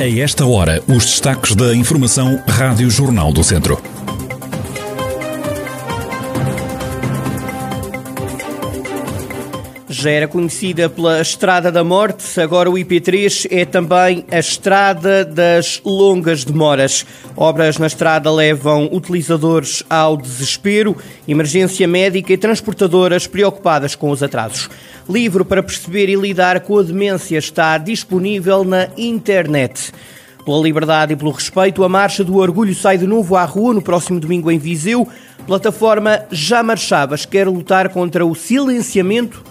A esta hora, os destaques da Informação Rádio Jornal do Centro. Já era conhecida pela Estrada da Morte, agora o IP3 é também a Estrada das Longas Demoras. Obras na estrada levam utilizadores ao desespero, emergência médica e transportadoras preocupadas com os atrasos. Livro para perceber e lidar com a demência está disponível na internet. Pela liberdade e pelo respeito, a Marcha do Orgulho sai de novo à rua no próximo domingo em Viseu. Plataforma Já Marchavas quer lutar contra o silenciamento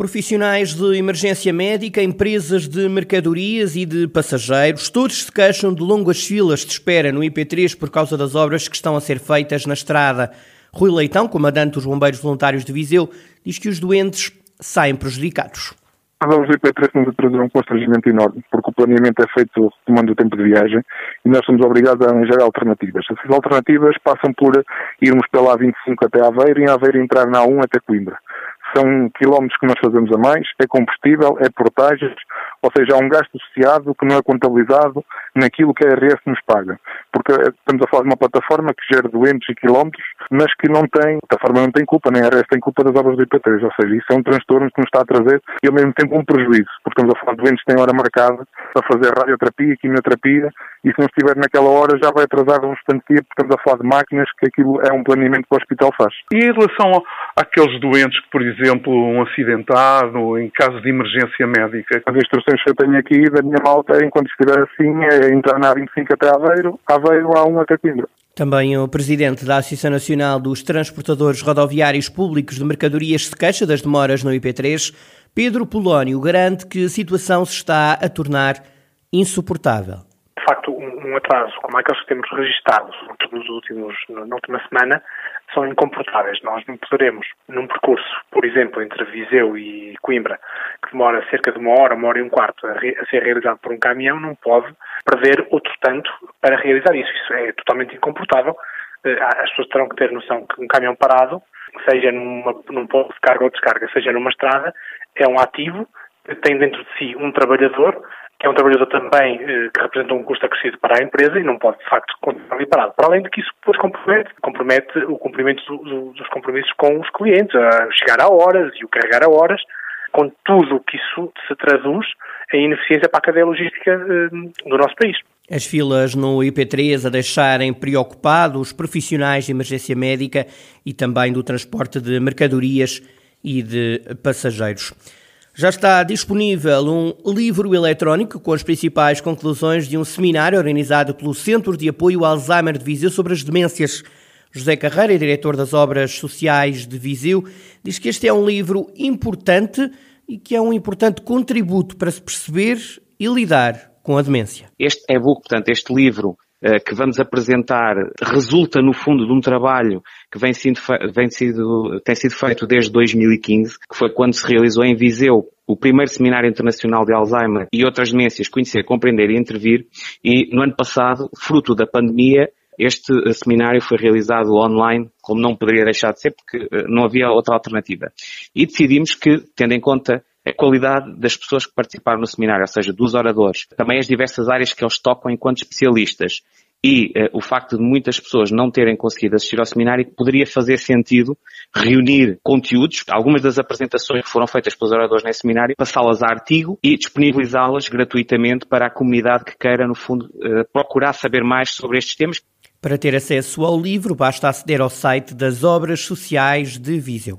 Profissionais de emergência médica, empresas de mercadorias e de passageiros, todos se queixam de longas filas de espera no IP3 por causa das obras que estão a ser feitas na estrada. Rui Leitão, comandante dos Bombeiros Voluntários de Viseu, diz que os doentes saem prejudicados. Nós vamos IP3 nos a trazer um constrangimento enorme, porque o planeamento é feito tomando o tempo de viagem e nós somos obrigados a arranjar alternativas. Essas alternativas passam por irmos pela A25 até Aveiro e em Aveiro entrar na A1 até Coimbra são quilómetros que nós fazemos a mais, é combustível, é portagens, ou seja, há um gasto associado que não é contabilizado naquilo que a RS nos paga. Porque estamos a falar de uma plataforma que gera doentes e quilómetros, mas que não tem, a plataforma não tem culpa, nem a RS tem culpa das obras do IP3, ou seja, isso é um transtorno que nos está a trazer e ao mesmo tempo um prejuízo, porque estamos a falar de doentes que têm hora marcada para fazer radioterapia, quimioterapia, e se não estiver naquela hora já vai atrasar instante tempo, porque estamos a falar de máquinas, que aquilo é um planeamento que o hospital faz. E em relação àqueles doentes que, por exemplo, um acidentado, em caso de emergência médica? As instruções que eu tenho aqui da minha malta, enquanto estiver assim, é entrar na 25 até Aveiro, Aveiro há um até Coimbra. Também o presidente da Associação Nacional dos Transportadores Rodoviários Públicos de Mercadorias se queixa das demoras no IP3. Pedro Polónio garante que a situação se está a tornar insuportável. De facto, um atraso como aqueles que temos registados nos últimos, na última semana são incomportáveis. Nós não poderemos, num percurso, por exemplo, entre Viseu e Coimbra, que demora cerca de uma hora, uma hora e um quarto a, ser realizado por um caminhão, não pode prever outro tanto para realizar isso. Isso é totalmente incomportável. Eh, as pessoas terão que ter noção que um caminhão parado, seja numa, num ponto de carga ou descarga, seja numa estrada, é um ativo, tem dentro de si um trabalhador que é um trabalhador também eh, que representa um custo acrescido para a empresa e não pode, de facto, continuar ali parado. Para além de que isso depois compromete, compromete o cumprimento do, do, dos compromissos com os clientes, a chegar a horas e o carregar a horas, com tudo o que isso se traduz em ineficiência para a cadeia logística eh, do nosso país. As filas no IP3 a deixarem preocupados os profissionais de emergência médica e também do transporte de mercadorias e de passageiros. Já está disponível um livro eletrónico com as principais conclusões de um seminário organizado pelo Centro de Apoio Alzheimer de Viseu sobre as demências. José Carreira, diretor das Obras Sociais de Viseu, diz que este é um livro importante e que é um importante contributo para se perceber e lidar com a demência. Este e-book, portanto, este livro que vamos apresentar resulta, no fundo, de um trabalho que vem sido, vem sido, tem sido feito desde 2015, que foi quando se realizou em Viseu o primeiro Seminário Internacional de Alzheimer e outras demências, Conhecer, Compreender e Intervir, e no ano passado, fruto da pandemia, este eh, seminário foi realizado online, como não poderia deixar de ser, porque eh, não havia outra alternativa. E decidimos que, tendo em conta a qualidade das pessoas que participaram no seminário, ou seja, dos oradores, também as diversas áreas que eles tocam enquanto especialistas e uh, o facto de muitas pessoas não terem conseguido assistir ao seminário, poderia fazer sentido reunir conteúdos, algumas das apresentações que foram feitas pelos oradores nesse seminário, passá-las a artigo e disponibilizá-las gratuitamente para a comunidade que queira, no fundo, uh, procurar saber mais sobre estes temas. Para ter acesso ao livro, basta aceder ao site das Obras Sociais de Viseu.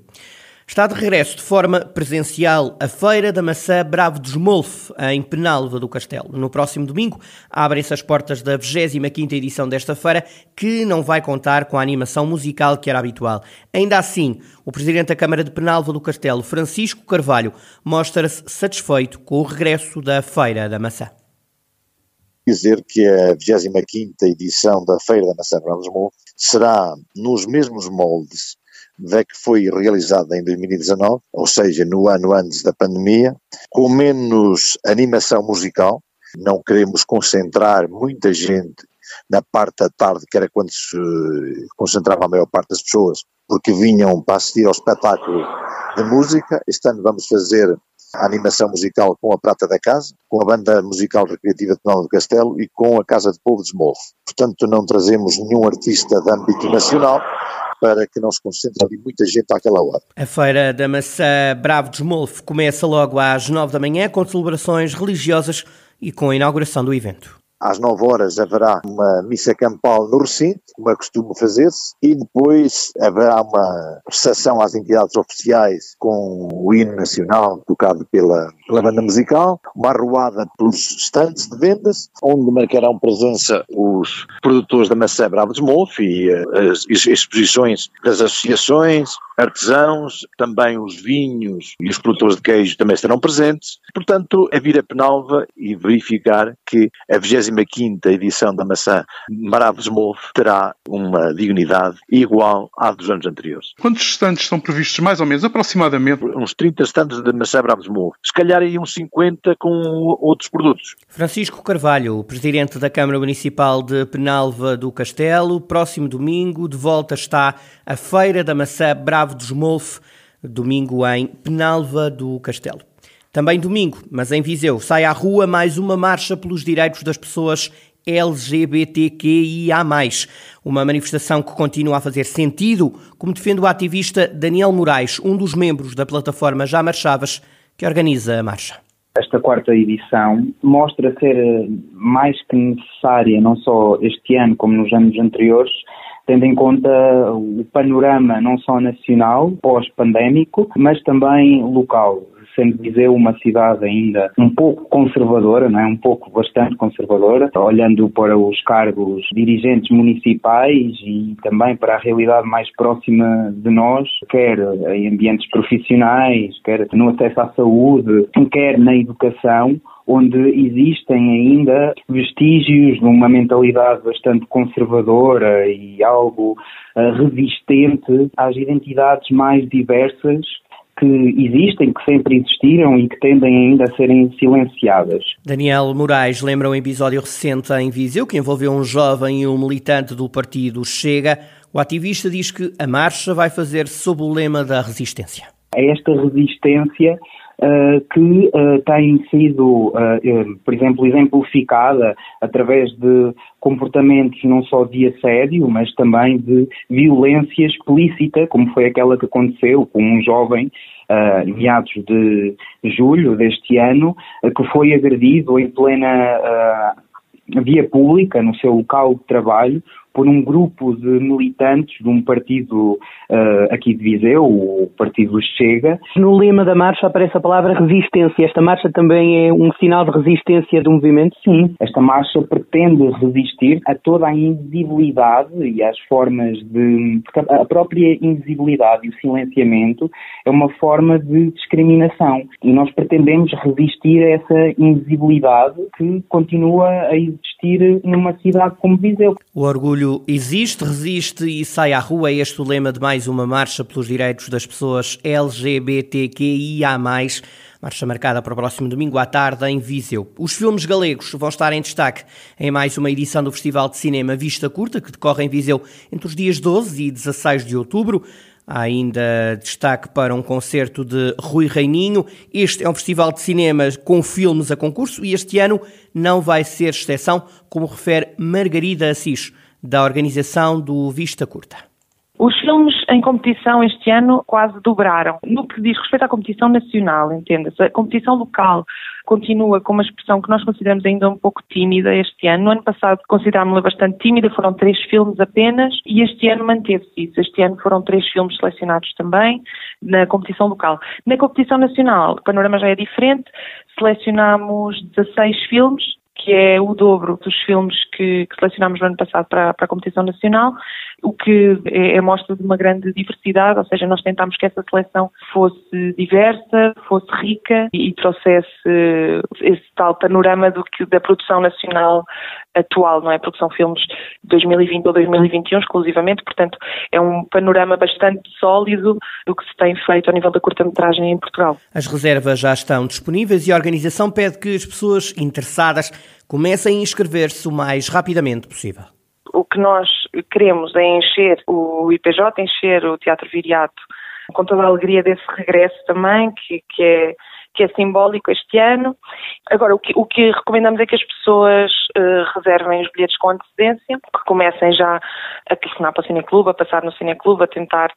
Está de regresso de forma presencial a Feira da Maçã Bravo dos Molfe, em Penalva do Castelo. No próximo domingo abrem-se as portas da 25ª edição desta feira, que não vai contar com a animação musical que era habitual. Ainda assim, o Presidente da Câmara de Penalva do Castelo, Francisco Carvalho, mostra-se satisfeito com o regresso da Feira da Maçã dizer que a 25ª edição da Feira da Maçã Brava será nos mesmos moldes que foi realizada em 2019, ou seja, no ano antes da pandemia, com menos animação musical. Não queremos concentrar muita gente na parte da tarde, que era quando se concentrava a maior parte das pessoas, porque vinham para assistir ao espetáculo de música. Este ano vamos fazer a animação musical com a Prata da Casa, com a Banda Musical Recreativa de Penal do Castelo e com a Casa de Povo de Smolf. Portanto, não trazemos nenhum artista de âmbito nacional, para que não se concentre ali muita gente àquela hora. A Feira da Maçã Bravo de Smolf começa logo às nove da manhã com celebrações religiosas e com a inauguração do evento. Às 9 horas haverá uma missa campal no recinto, como é costume fazer-se, e depois haverá uma recepção às entidades oficiais com o hino nacional tocado pela, pela banda musical, uma arruada pelos estantes de vendas, onde marcarão presença os produtores da maçã Bravo de e uh, as exposições das associações, artesãos, também os vinhos e os produtores de queijo também estarão presentes. Portanto, é vir a Penalva e verificar que a 25 edição da maçã Maravos Move terá uma dignidade igual à dos anos anteriores. Quantos estantes estão previstos, mais ou menos, aproximadamente? Uns 30 estantes de maçã Bravos Move. Se calhar aí uns 50 com outros produtos. Francisco Carvalho, presidente da Câmara Municipal de Penalva do Castelo, próximo domingo de volta está a Feira da Maçã Bravo dos Molfe, domingo em Penalva do Castelo. Também domingo, mas em Viseu, sai à rua mais uma marcha pelos direitos das pessoas LGBTQIA+. Uma manifestação que continua a fazer sentido, como defende o ativista Daniel Moraes, um dos membros da plataforma Já Marchavas, que organiza a marcha. Esta quarta edição mostra ser mais que necessária, não só este ano como nos anos anteriores, tendo em conta o panorama não só nacional, pós-pandémico, mas também local sendo Viseu uma cidade ainda um pouco conservadora, não é? um pouco bastante conservadora, olhando para os cargos dirigentes municipais e também para a realidade mais próxima de nós, quer em ambientes profissionais, quer no acesso à saúde, quer na educação, onde existem ainda vestígios de uma mentalidade bastante conservadora e algo uh, resistente às identidades mais diversas que existem, que sempre existiram e que tendem ainda a serem silenciadas. Daniel Moraes lembra um episódio recente em Viseu que envolveu um jovem e um militante do partido Chega. O ativista diz que a marcha vai fazer sob o lema da resistência. É esta resistência que uh, tem sido, uh, por exemplo, exemplificada através de comportamentos não só de assédio, mas também de violência explícita, como foi aquela que aconteceu com um jovem uh, meados de julho deste ano, que foi agredido em plena via pública, no seu local de trabalho, por um grupo de militantes de um partido uh, aqui de Viseu, o Partido Chega. No lema da marcha aparece a palavra resistência. Esta marcha também é um sinal de resistência do movimento? Sim, esta marcha pretende resistir a toda a invisibilidade e às formas de. A própria invisibilidade e o silenciamento é uma forma de discriminação e nós pretendemos resistir a essa invisibilidade que continua a existir numa cidade como Viseu. O orgulho orgulho existe, resiste e sai à rua. É este o lema de mais uma marcha pelos direitos das pessoas LGBTQIA+. Marcha marcada para o próximo domingo à tarde em Viseu. Os filmes galegos vão estar em destaque em mais uma edição do Festival de Cinema Vista Curta, que decorre em Viseu entre os dias 12 e 16 de outubro. Há ainda destaque para um concerto de Rui Reininho. Este é um festival de cinema com filmes a concurso e este ano não vai ser exceção, como refere Margarida Assis da organização do Vista Curta. Os filmes em competição este ano quase dobraram. No que diz respeito à competição nacional, entenda-se, a competição local continua com uma expressão que nós consideramos ainda um pouco tímida este ano. No ano passado considerámos-la bastante tímida, foram três filmes apenas, e este ano manteve-se isso. Este ano foram três filmes selecionados também na competição local. Na competição nacional, o panorama já é diferente, selecionámos 16 filmes, que é o dobro dos filmes que, que selecionámos no ano passado para, para, a competição nacional o que é, é mostra de uma grande diversidade, ou seja, nós tentámos que essa seleção fosse diversa, fosse rica e, trouxesse esse tal panorama do que da produção nacional atual, não é? Produção filmes de 2020 ou 2021 exclusivamente, portanto é um panorama bastante sólido do que se tem feito ao nível da curta-metragem em Portugal. As reservas já estão disponíveis e a organização pede que as pessoas interessadas comecem a inscrever-se o mais rapidamente possível. O que nós queremos é encher o IPJ, encher o Teatro Viriato com toda a alegria desse regresso também, que, que é que é simbólico este ano. Agora, o que, o que recomendamos é que as pessoas uh, reservem os bilhetes com antecedência, que comecem já a telefonar para o Cineclube, a passar no Cineclube, a tentar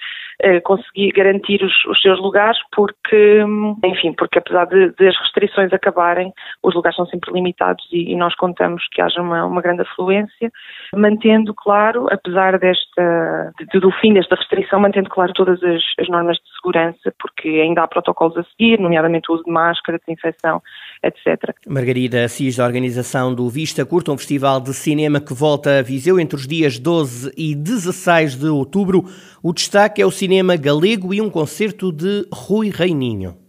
conseguir garantir os, os, seus lugares, porque, enfim, porque apesar de, de, as restrições acabarem, os lugares são sempre limitados e, e nós contamos que haja uma, uma grande afluência, mantendo, claro, apesar desta, de, do fim desta restrição, mantendo, claro, todas as, as normas de segurança, porque ainda há protocolos a seguir, nomeadamente o uso de máscara, desinfecção, etc. Margarida Assis, da organização do Vista Curta, um festival de cinema que volta a Viseu entre os dias 12 e 16 de outubro. O destaque é o cinema galego e um concerto de Rui Reininho.